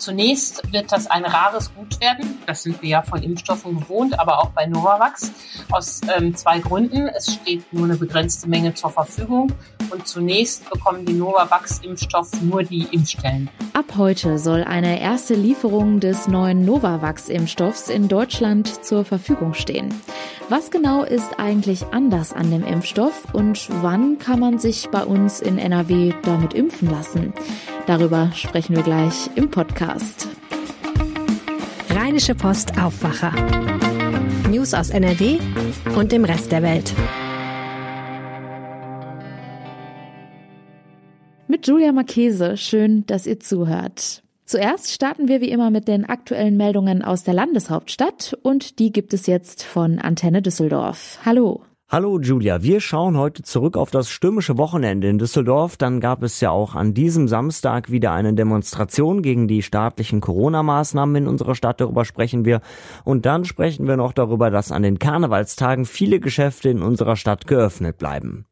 Zunächst wird das ein rares Gut werden. Das sind wir ja von Impfstoffen gewohnt, aber auch bei Novavax. Aus ähm, zwei Gründen. Es steht nur eine begrenzte Menge zur Verfügung. Und zunächst bekommen die Novavax-Impfstoff nur die Impfstellen. Ab heute soll eine erste Lieferung des neuen Novavax-Impfstoffs in Deutschland zur Verfügung stehen. Was genau ist eigentlich anders an dem Impfstoff und wann kann man sich bei uns in NRW damit impfen lassen? Darüber sprechen wir gleich im Podcast. Rheinische Post Aufwacher. News aus NRW und dem Rest der Welt. Mit Julia Marchese, schön, dass ihr zuhört. Zuerst starten wir wie immer mit den aktuellen Meldungen aus der Landeshauptstadt und die gibt es jetzt von Antenne Düsseldorf. Hallo. Hallo Julia, wir schauen heute zurück auf das stürmische Wochenende in Düsseldorf. Dann gab es ja auch an diesem Samstag wieder eine Demonstration gegen die staatlichen Corona-Maßnahmen in unserer Stadt. Darüber sprechen wir. Und dann sprechen wir noch darüber, dass an den Karnevalstagen viele Geschäfte in unserer Stadt geöffnet bleiben.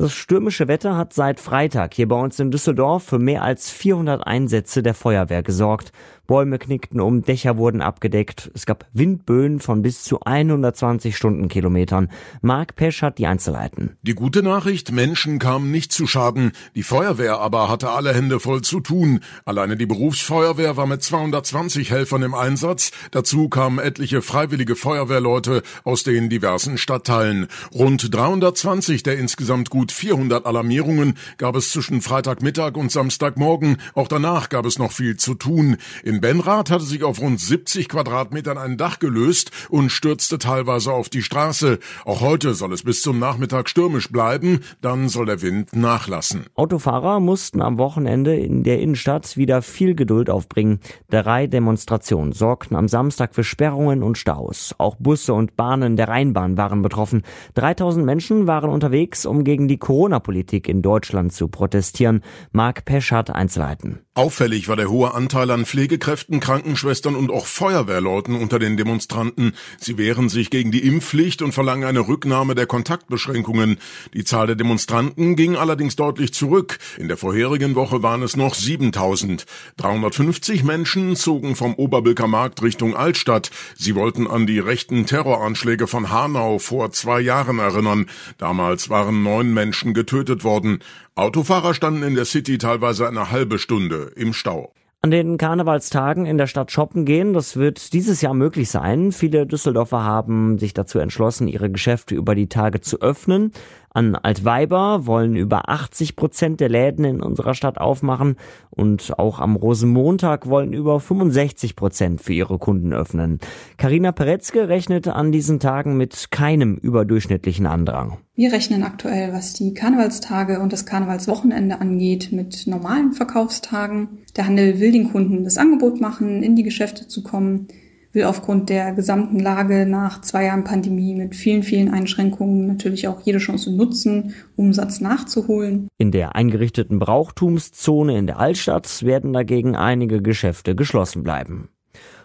Das stürmische Wetter hat seit Freitag hier bei uns in Düsseldorf für mehr als 400 Einsätze der Feuerwehr gesorgt. Bäume knickten um, Dächer wurden abgedeckt. Es gab Windböen von bis zu 120 Stundenkilometern. Marc Pesch hat die Einzelheiten. Die gute Nachricht, Menschen kamen nicht zu Schaden. Die Feuerwehr aber hatte alle Hände voll zu tun. Alleine die Berufsfeuerwehr war mit 220 Helfern im Einsatz. Dazu kamen etliche freiwillige Feuerwehrleute aus den diversen Stadtteilen. Rund 320 der insgesamt gut 400 Alarmierungen gab es zwischen Freitagmittag und Samstagmorgen. Auch danach gab es noch viel zu tun. In Benrath hatte sich auf rund 70 Quadratmetern ein Dach gelöst und stürzte teilweise auf die Straße. Auch heute soll es bis zum Nachmittag stürmisch bleiben, dann soll der Wind nachlassen. Autofahrer mussten am Wochenende in der Innenstadt wieder viel Geduld aufbringen. Drei Demonstrationen sorgten am Samstag für Sperrungen und Staus. Auch Busse und Bahnen der Rheinbahn waren betroffen. 3000 Menschen waren unterwegs, um gegen die Corona-Politik in Deutschland zu protestieren. Marc Pesch hat Einzelheiten. Auffällig war der hohe Anteil an Pflegekräften, Krankenschwestern und auch Feuerwehrleuten unter den Demonstranten. Sie wehren sich gegen die Impfpflicht und verlangen eine Rücknahme der Kontaktbeschränkungen. Die Zahl der Demonstranten ging allerdings deutlich zurück. In der vorherigen Woche waren es noch 7000. 350 Menschen zogen vom Oberbilker Markt Richtung Altstadt. Sie wollten an die rechten Terroranschläge von Hanau vor zwei Jahren erinnern. Damals waren neun Menschen getötet worden. Autofahrer standen in der City teilweise eine halbe Stunde im Stau. An den Karnevalstagen in der Stadt shoppen gehen, das wird dieses Jahr möglich sein. Viele Düsseldorfer haben sich dazu entschlossen, ihre Geschäfte über die Tage zu öffnen. An Altweiber wollen über 80 Prozent der Läden in unserer Stadt aufmachen und auch am Rosenmontag wollen über 65 Prozent für ihre Kunden öffnen. Karina Peretzke rechnet an diesen Tagen mit keinem überdurchschnittlichen Andrang. Wir rechnen aktuell, was die Karnevalstage und das Karnevalswochenende angeht, mit normalen Verkaufstagen. Der Handel will den Kunden das Angebot machen, in die Geschäfte zu kommen will aufgrund der gesamten Lage nach zwei Jahren Pandemie mit vielen, vielen Einschränkungen natürlich auch jede Chance nutzen, Umsatz nachzuholen. In der eingerichteten Brauchtumszone in der Altstadt werden dagegen einige Geschäfte geschlossen bleiben.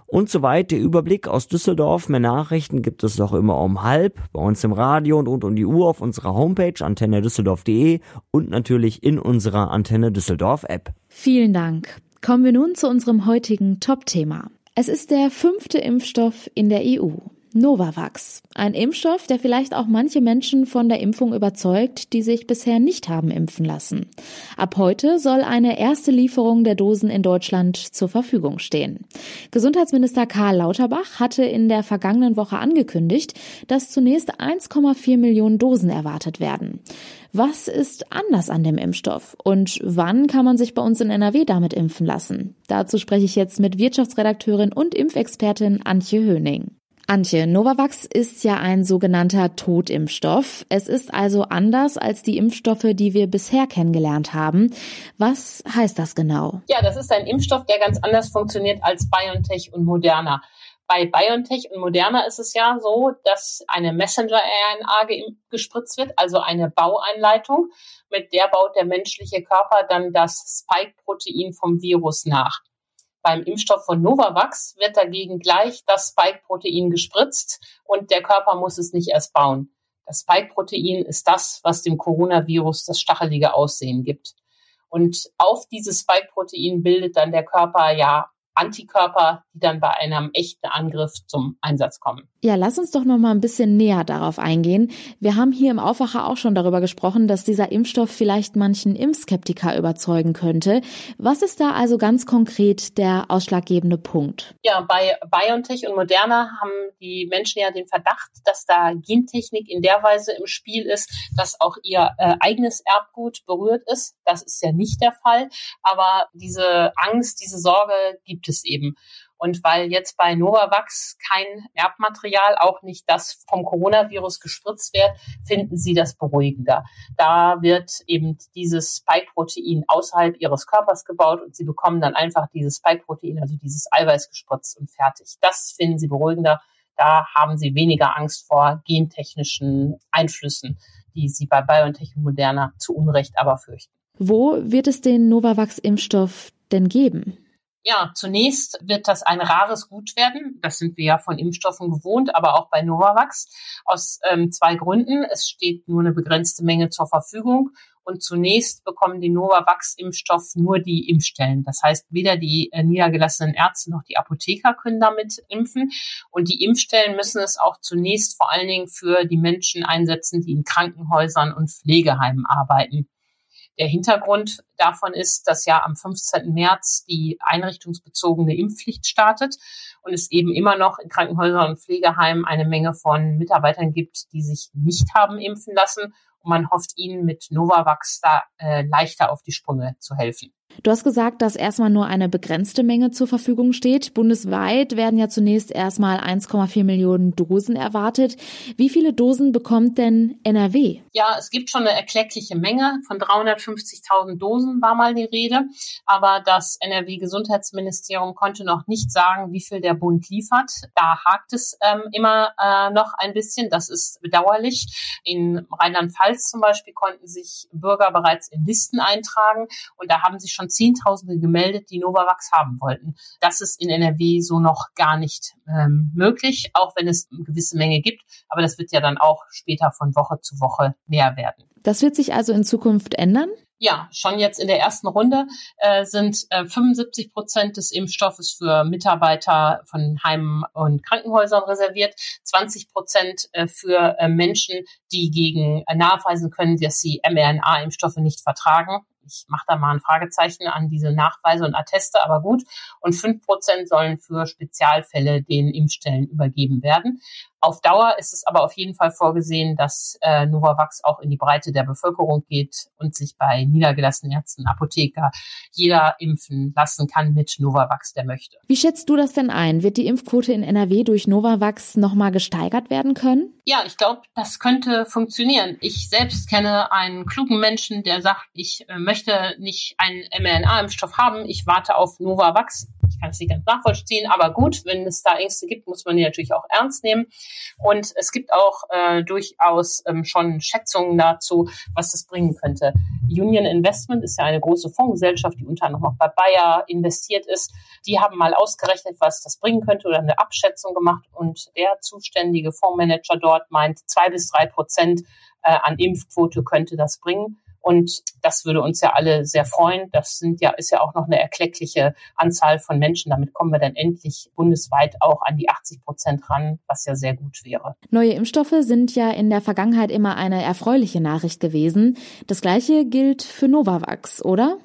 Und soweit der Überblick aus Düsseldorf. Mehr Nachrichten gibt es noch immer um halb bei uns im Radio und rund um die Uhr auf unserer Homepage antennedüsseldorf.de und natürlich in unserer Antenne Düsseldorf App. Vielen Dank. Kommen wir nun zu unserem heutigen Top-Thema. Es ist der fünfte Impfstoff in der EU. Novavax. Ein Impfstoff, der vielleicht auch manche Menschen von der Impfung überzeugt, die sich bisher nicht haben impfen lassen. Ab heute soll eine erste Lieferung der Dosen in Deutschland zur Verfügung stehen. Gesundheitsminister Karl Lauterbach hatte in der vergangenen Woche angekündigt, dass zunächst 1,4 Millionen Dosen erwartet werden. Was ist anders an dem Impfstoff und wann kann man sich bei uns in NRW damit impfen lassen? Dazu spreche ich jetzt mit Wirtschaftsredakteurin und Impfexpertin Antje Höning. Antje, Novavax ist ja ein sogenannter Totimpfstoff. Es ist also anders als die Impfstoffe, die wir bisher kennengelernt haben. Was heißt das genau? Ja, das ist ein Impfstoff, der ganz anders funktioniert als BioNTech und Moderna. Bei BioNTech und Moderna ist es ja so, dass eine Messenger-RNA gespritzt wird, also eine Baueinleitung. Mit der baut der menschliche Körper dann das Spike-Protein vom Virus nach. Beim Impfstoff von Novavax wird dagegen gleich das Spike-Protein gespritzt und der Körper muss es nicht erst bauen. Das Spike-Protein ist das, was dem Coronavirus das stachelige Aussehen gibt. Und auf dieses Spike-Protein bildet dann der Körper ja Antikörper, die dann bei einem echten Angriff zum Einsatz kommen. Ja, lass uns doch noch mal ein bisschen näher darauf eingehen. Wir haben hier im Aufwacher auch schon darüber gesprochen, dass dieser Impfstoff vielleicht manchen Impfskeptiker überzeugen könnte. Was ist da also ganz konkret der ausschlaggebende Punkt? Ja, bei BioNTech und Moderna haben die Menschen ja den Verdacht, dass da Gentechnik in der Weise im Spiel ist, dass auch ihr äh, eigenes Erbgut berührt ist. Das ist ja nicht der Fall, aber diese Angst, diese Sorge gibt es eben. Und weil jetzt bei Novavax kein Erbmaterial, auch nicht das vom Coronavirus gespritzt wird, finden sie das beruhigender. Da wird eben dieses Spike-Protein außerhalb ihres Körpers gebaut und sie bekommen dann einfach dieses Spike-Protein, also dieses Eiweiß gespritzt und fertig. Das finden sie beruhigender. Da haben sie weniger Angst vor gentechnischen Einflüssen, die sie bei BioNTech und Moderna zu Unrecht aber fürchten. Wo wird es den Novavax-Impfstoff denn geben? Ja, zunächst wird das ein rares Gut werden. Das sind wir ja von Impfstoffen gewohnt, aber auch bei Novavax. Aus ähm, zwei Gründen. Es steht nur eine begrenzte Menge zur Verfügung. Und zunächst bekommen die Novavax-Impfstoff nur die Impfstellen. Das heißt, weder die äh, niedergelassenen Ärzte noch die Apotheker können damit impfen. Und die Impfstellen müssen es auch zunächst vor allen Dingen für die Menschen einsetzen, die in Krankenhäusern und Pflegeheimen arbeiten. Der Hintergrund davon ist, dass ja am 15. März die einrichtungsbezogene Impfpflicht startet und es eben immer noch in Krankenhäusern und Pflegeheimen eine Menge von Mitarbeitern gibt, die sich nicht haben impfen lassen. Und man hofft ihnen mit Novavax da äh, leichter auf die Sprünge zu helfen. Du hast gesagt, dass erstmal nur eine begrenzte Menge zur Verfügung steht. Bundesweit werden ja zunächst erstmal 1,4 Millionen Dosen erwartet. Wie viele Dosen bekommt denn NRW? Ja, es gibt schon eine erkleckliche Menge. Von 350.000 Dosen war mal die Rede. Aber das NRW-Gesundheitsministerium konnte noch nicht sagen, wie viel der Bund liefert. Da hakt es ähm, immer äh, noch ein bisschen. Das ist bedauerlich. In Rheinland-Pfalz zum Beispiel konnten sich Bürger bereits in Listen eintragen. Und da haben sich schon Zehntausende gemeldet, die Novavax haben wollten. Das ist in NRW so noch gar nicht ähm, möglich, auch wenn es eine gewisse Menge gibt. Aber das wird ja dann auch später von Woche zu Woche mehr werden. Das wird sich also in Zukunft ändern? Ja, schon jetzt in der ersten Runde äh, sind äh, 75 Prozent des Impfstoffes für Mitarbeiter von Heimen und Krankenhäusern reserviert, 20 Prozent äh, für äh, Menschen, die gegen äh, nachweisen können, dass sie mRNA-Impfstoffe nicht vertragen ich mache da mal ein Fragezeichen an diese Nachweise und Atteste, aber gut. Und fünf Prozent sollen für Spezialfälle den Impfstellen übergeben werden. Auf Dauer ist es aber auf jeden Fall vorgesehen, dass äh, Novavax auch in die Breite der Bevölkerung geht und sich bei niedergelassenen Ärzten, Apotheker jeder impfen lassen kann mit Novavax, der möchte. Wie schätzt du das denn ein? Wird die Impfquote in NRW durch Novavax nochmal gesteigert werden können? Ja, ich glaube, das könnte funktionieren. Ich selbst kenne einen klugen Menschen, der sagt, ich äh, möchte nicht einen mRNA-Impfstoff haben, ich warte auf Novavax. Ich kann es nicht ganz nachvollziehen, aber gut, wenn es da Ängste gibt, muss man die natürlich auch ernst nehmen. Und es gibt auch äh, durchaus ähm, schon Schätzungen dazu, was das bringen könnte. Union Investment ist ja eine große Fondsgesellschaft, die unter anderem auch bei Bayer investiert ist. Die haben mal ausgerechnet, was das bringen könnte oder eine Abschätzung gemacht. Und der zuständige Fondsmanager dort meint, zwei bis drei Prozent äh, an Impfquote könnte das bringen. Und das würde uns ja alle sehr freuen. Das sind ja, ist ja auch noch eine erkleckliche Anzahl von Menschen. Damit kommen wir dann endlich bundesweit auch an die 80 Prozent ran, was ja sehr gut wäre. Neue Impfstoffe sind ja in der Vergangenheit immer eine erfreuliche Nachricht gewesen. Das gleiche gilt für Novavax, oder?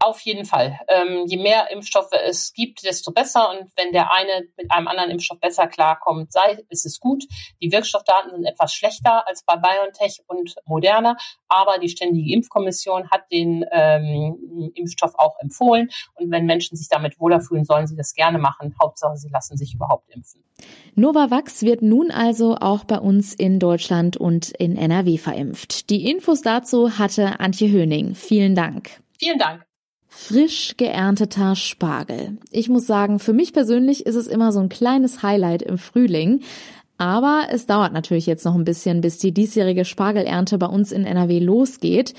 Auf jeden Fall. Ähm, je mehr Impfstoffe es gibt, desto besser. Und wenn der eine mit einem anderen Impfstoff besser klarkommt, sei, ist es gut. Die Wirkstoffdaten sind etwas schlechter als bei BioNTech und Moderna, aber die Ständige Impfkommission hat den ähm, Impfstoff auch empfohlen. Und wenn Menschen sich damit wohler fühlen, sollen sie das gerne machen. Hauptsache, sie lassen sich überhaupt impfen. Novavax wird nun also auch bei uns in Deutschland und in NRW verimpft. Die Infos dazu hatte Antje Höning. Vielen Dank. Vielen Dank. Frisch geernteter Spargel. Ich muss sagen, für mich persönlich ist es immer so ein kleines Highlight im Frühling. Aber es dauert natürlich jetzt noch ein bisschen, bis die diesjährige Spargelernte bei uns in NRW losgeht.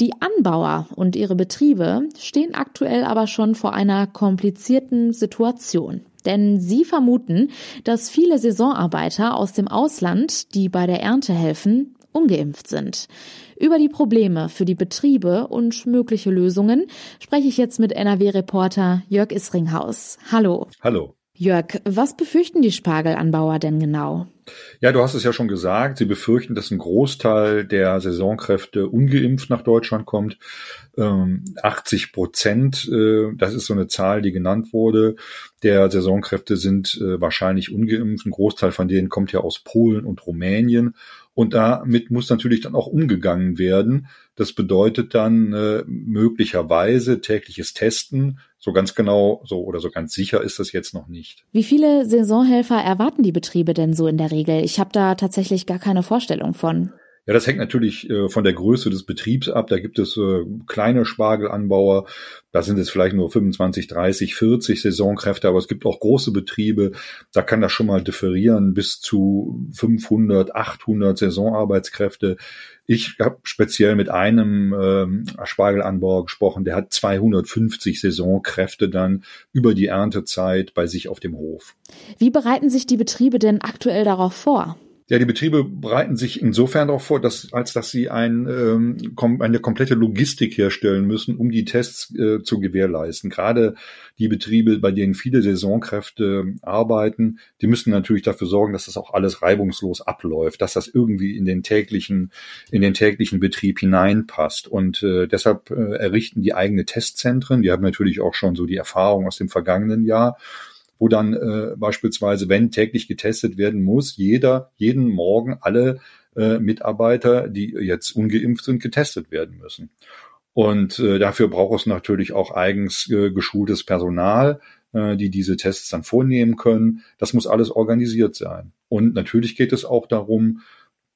Die Anbauer und ihre Betriebe stehen aktuell aber schon vor einer komplizierten Situation. Denn sie vermuten, dass viele Saisonarbeiter aus dem Ausland, die bei der Ernte helfen, ungeimpft sind. Über die Probleme für die Betriebe und mögliche Lösungen spreche ich jetzt mit NRW-Reporter Jörg Isringhaus. Hallo. Hallo. Jörg, was befürchten die Spargelanbauer denn genau? Ja, du hast es ja schon gesagt. Sie befürchten, dass ein Großteil der Saisonkräfte ungeimpft nach Deutschland kommt. 80 ähm, Prozent, äh, das ist so eine Zahl, die genannt wurde, der Saisonkräfte sind äh, wahrscheinlich ungeimpft. Ein Großteil von denen kommt ja aus Polen und Rumänien. Und damit muss natürlich dann auch umgegangen werden. Das bedeutet dann äh, möglicherweise tägliches Testen. So ganz genau so oder so ganz sicher ist das jetzt noch nicht. Wie viele Saisonhelfer erwarten die Betriebe denn so in der Regel? Ich habe da tatsächlich gar keine Vorstellung von. Ja, das hängt natürlich äh, von der Größe des Betriebs ab. Da gibt es äh, kleine Spargelanbauer, da sind es vielleicht nur 25, 30, 40 Saisonkräfte, aber es gibt auch große Betriebe, da kann das schon mal differieren bis zu 500, 800 Saisonarbeitskräfte. Ich habe speziell mit einem ähm, Spargelanbauer gesprochen, der hat 250 Saisonkräfte dann über die Erntezeit bei sich auf dem Hof. Wie bereiten sich die Betriebe denn aktuell darauf vor? Ja, die Betriebe bereiten sich insofern darauf vor, dass, als dass sie ein, ähm, eine komplette Logistik herstellen müssen, um die Tests äh, zu gewährleisten. Gerade die Betriebe, bei denen viele Saisonkräfte arbeiten, die müssen natürlich dafür sorgen, dass das auch alles reibungslos abläuft, dass das irgendwie in den täglichen, in den täglichen Betrieb hineinpasst. Und äh, deshalb äh, errichten die eigene Testzentren. Die haben natürlich auch schon so die Erfahrung aus dem vergangenen Jahr wo dann äh, beispielsweise, wenn täglich getestet werden muss, jeder jeden Morgen alle äh, Mitarbeiter, die jetzt ungeimpft sind, getestet werden müssen. Und äh, dafür braucht es natürlich auch eigens äh, geschultes Personal, äh, die diese Tests dann vornehmen können. Das muss alles organisiert sein. Und natürlich geht es auch darum,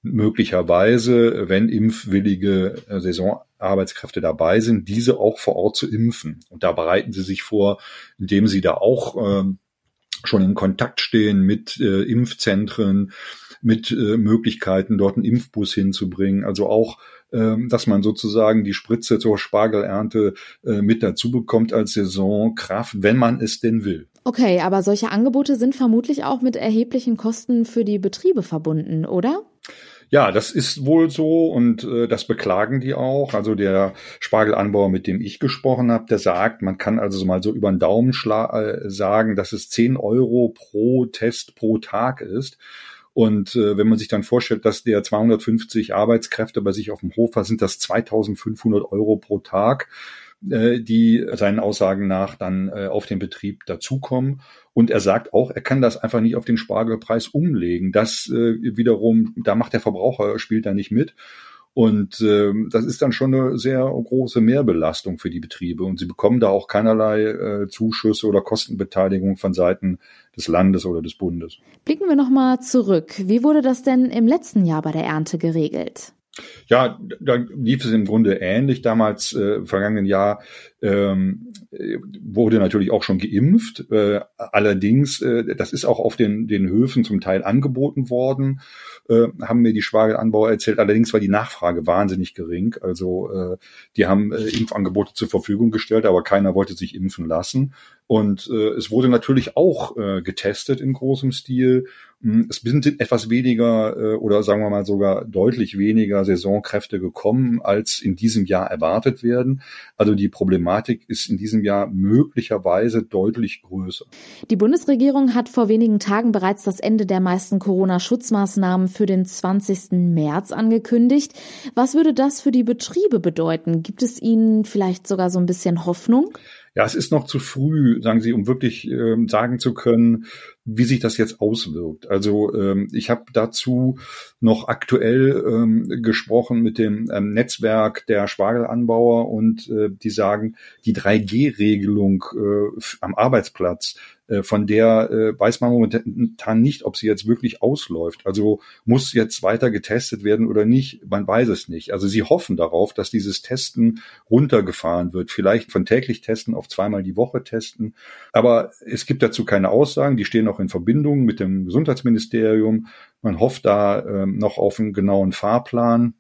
möglicherweise, wenn impfwillige äh, Saisonarbeitskräfte dabei sind, diese auch vor Ort zu impfen. Und da bereiten sie sich vor, indem sie da auch äh, schon in Kontakt stehen mit äh, Impfzentren, mit äh, Möglichkeiten, dort einen Impfbus hinzubringen. Also auch, ähm, dass man sozusagen die Spritze zur Spargelernte äh, mit dazu bekommt als Saisonkraft, wenn man es denn will. Okay, aber solche Angebote sind vermutlich auch mit erheblichen Kosten für die Betriebe verbunden, oder? Ja, das ist wohl so und äh, das beklagen die auch. Also der Spargelanbauer, mit dem ich gesprochen habe, der sagt, man kann also mal so über den Daumen äh, sagen, dass es 10 Euro pro Test pro Tag ist. Und äh, wenn man sich dann vorstellt, dass der 250 Arbeitskräfte bei sich auf dem Hof hat, sind das 2500 Euro pro Tag äh, die seinen Aussagen nach dann äh, auf den Betrieb dazukommen. Und er sagt auch, er kann das einfach nicht auf den Spargelpreis umlegen. Das äh, wiederum, da macht der Verbraucher, spielt da nicht mit. Und äh, das ist dann schon eine sehr große Mehrbelastung für die Betriebe. Und sie bekommen da auch keinerlei Zuschüsse oder Kostenbeteiligung von Seiten des Landes oder des Bundes. Blicken wir nochmal zurück. Wie wurde das denn im letzten Jahr bei der Ernte geregelt? Ja, da lief es im Grunde ähnlich. Damals, äh, im vergangenen Jahr, ähm, wurde natürlich auch schon geimpft. Äh, allerdings, äh, das ist auch auf den, den Höfen zum Teil angeboten worden, äh, haben mir die Spargelanbauer erzählt. Allerdings war die Nachfrage wahnsinnig gering. Also äh, die haben äh, Impfangebote zur Verfügung gestellt, aber keiner wollte sich impfen lassen. Und äh, es wurde natürlich auch äh, getestet in großem Stil. Hm, es sind etwas weniger äh, oder sagen wir mal sogar deutlich weniger Saisonkräfte gekommen, als in diesem Jahr erwartet werden. Also die Problematik ist in diesem Jahr möglicherweise deutlich größer. Die Bundesregierung hat vor wenigen Tagen bereits das Ende der meisten Corona-Schutzmaßnahmen für den 20. März angekündigt. Was würde das für die Betriebe bedeuten? Gibt es Ihnen vielleicht sogar so ein bisschen Hoffnung? Ja, es ist noch zu früh, sagen Sie, um wirklich ähm, sagen zu können, wie sich das jetzt auswirkt. Also ähm, ich habe dazu noch aktuell ähm, gesprochen mit dem ähm, Netzwerk der Spargelanbauer und äh, die sagen, die 3G-Regelung äh, am Arbeitsplatz von der äh, weiß man momentan nicht, ob sie jetzt wirklich ausläuft. Also muss jetzt weiter getestet werden oder nicht, man weiß es nicht. Also sie hoffen darauf, dass dieses Testen runtergefahren wird, vielleicht von täglich testen auf zweimal die Woche testen. Aber es gibt dazu keine Aussagen, die stehen auch in Verbindung mit dem Gesundheitsministerium. Man hofft da ähm, noch auf einen genauen Fahrplan.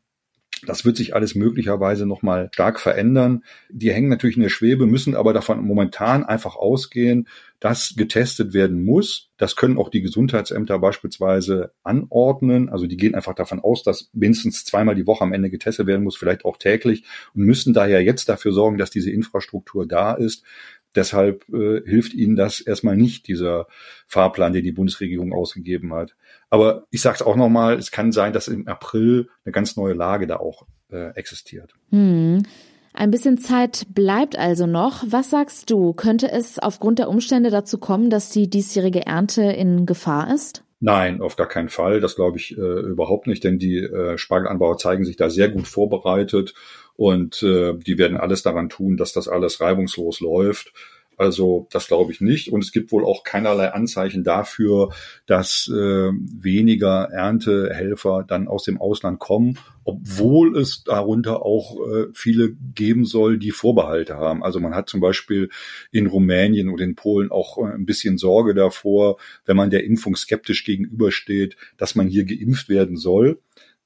Das wird sich alles möglicherweise nochmal stark verändern. Die hängen natürlich in der Schwebe, müssen aber davon momentan einfach ausgehen, dass getestet werden muss. Das können auch die Gesundheitsämter beispielsweise anordnen. Also die gehen einfach davon aus, dass mindestens zweimal die Woche am Ende getestet werden muss, vielleicht auch täglich und müssen daher jetzt dafür sorgen, dass diese Infrastruktur da ist. Deshalb äh, hilft ihnen das erstmal nicht, dieser Fahrplan, den die Bundesregierung ausgegeben hat. Aber ich sage es auch nochmal, es kann sein, dass im April eine ganz neue Lage da auch äh, existiert. Hm. Ein bisschen Zeit bleibt also noch. Was sagst du? Könnte es aufgrund der Umstände dazu kommen, dass die diesjährige Ernte in Gefahr ist? Nein, auf gar keinen Fall. Das glaube ich äh, überhaupt nicht, denn die äh, Spargelanbauer zeigen sich da sehr gut vorbereitet und äh, die werden alles daran tun, dass das alles reibungslos läuft. Also das glaube ich nicht. Und es gibt wohl auch keinerlei Anzeichen dafür, dass äh, weniger Erntehelfer dann aus dem Ausland kommen, obwohl es darunter auch äh, viele geben soll, die Vorbehalte haben. Also man hat zum Beispiel in Rumänien und in Polen auch äh, ein bisschen Sorge davor, wenn man der Impfung skeptisch gegenübersteht, dass man hier geimpft werden soll.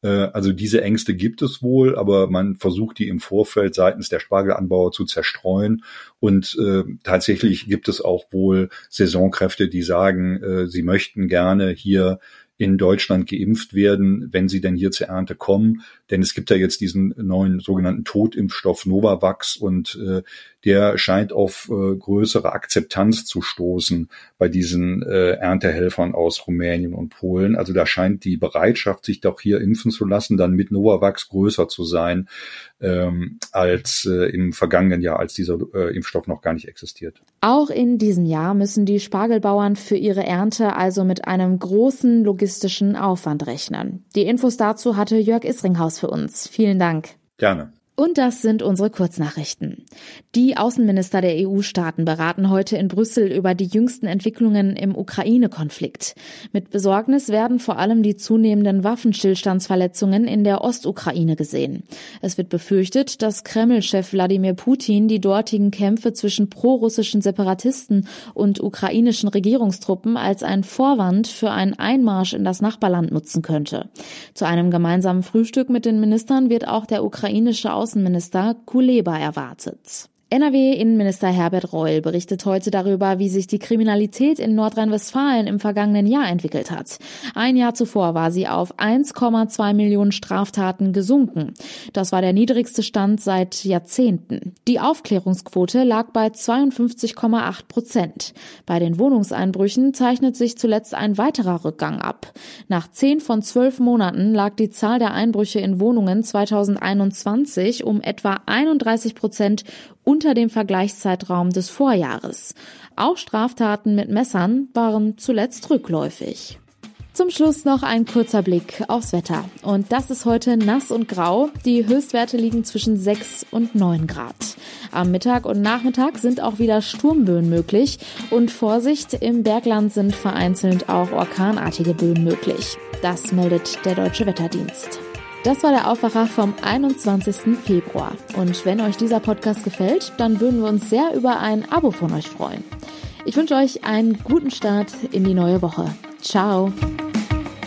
Äh, also diese Ängste gibt es wohl, aber man versucht die im Vorfeld seitens der Spargelanbauer zu zerstreuen. Und äh, tatsächlich gibt es auch wohl Saisonkräfte, die sagen, äh, sie möchten gerne hier in Deutschland geimpft werden, wenn sie denn hier zur Ernte kommen. Denn es gibt ja jetzt diesen neuen sogenannten Totimpfstoff Novavax und äh, der scheint auf äh, größere Akzeptanz zu stoßen bei diesen äh, Erntehelfern aus Rumänien und Polen. Also da scheint die Bereitschaft, sich doch hier impfen zu lassen, dann mit Novavax größer zu sein ähm, als äh, im vergangenen Jahr, als dieser äh, Impfstoff noch gar nicht existiert. Auch in diesem Jahr müssen die Spargelbauern für ihre Ernte also mit einem großen logistischen Aufwand rechnen. Die Infos dazu hatte Jörg Isringhaus für uns. Vielen Dank. Gerne. Und das sind unsere Kurznachrichten. Die Außenminister der EU-Staaten beraten heute in Brüssel über die jüngsten Entwicklungen im Ukraine-Konflikt. Mit Besorgnis werden vor allem die zunehmenden Waffenstillstandsverletzungen in der Ostukraine gesehen. Es wird befürchtet, dass Kreml-Chef Wladimir Putin die dortigen Kämpfe zwischen prorussischen Separatisten und ukrainischen Regierungstruppen als ein Vorwand für einen Einmarsch in das Nachbarland nutzen könnte. Zu einem gemeinsamen Frühstück mit den Ministern wird auch der ukrainische Außenminister Kuleba erwartet. NRW-Innenminister Herbert Reul berichtet heute darüber, wie sich die Kriminalität in Nordrhein-Westfalen im vergangenen Jahr entwickelt hat. Ein Jahr zuvor war sie auf 1,2 Millionen Straftaten gesunken. Das war der niedrigste Stand seit Jahrzehnten. Die Aufklärungsquote lag bei 52,8 Prozent. Bei den Wohnungseinbrüchen zeichnet sich zuletzt ein weiterer Rückgang ab. Nach zehn von zwölf Monaten lag die Zahl der Einbrüche in Wohnungen 2021 um etwa 31 Prozent unter dem Vergleichszeitraum des Vorjahres. Auch Straftaten mit Messern waren zuletzt rückläufig. Zum Schluss noch ein kurzer Blick aufs Wetter. Und das ist heute nass und grau. Die Höchstwerte liegen zwischen 6 und 9 Grad. Am Mittag und Nachmittag sind auch wieder Sturmböen möglich. Und Vorsicht, im Bergland sind vereinzelt auch orkanartige Böen möglich. Das meldet der Deutsche Wetterdienst. Das war der Aufwacher vom 21. Februar. Und wenn euch dieser Podcast gefällt, dann würden wir uns sehr über ein Abo von euch freuen. Ich wünsche euch einen guten Start in die neue Woche. Ciao.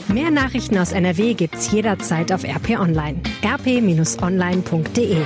Mehr Nachrichten aus NRW gibt's jederzeit auf RP Online. rp-online.de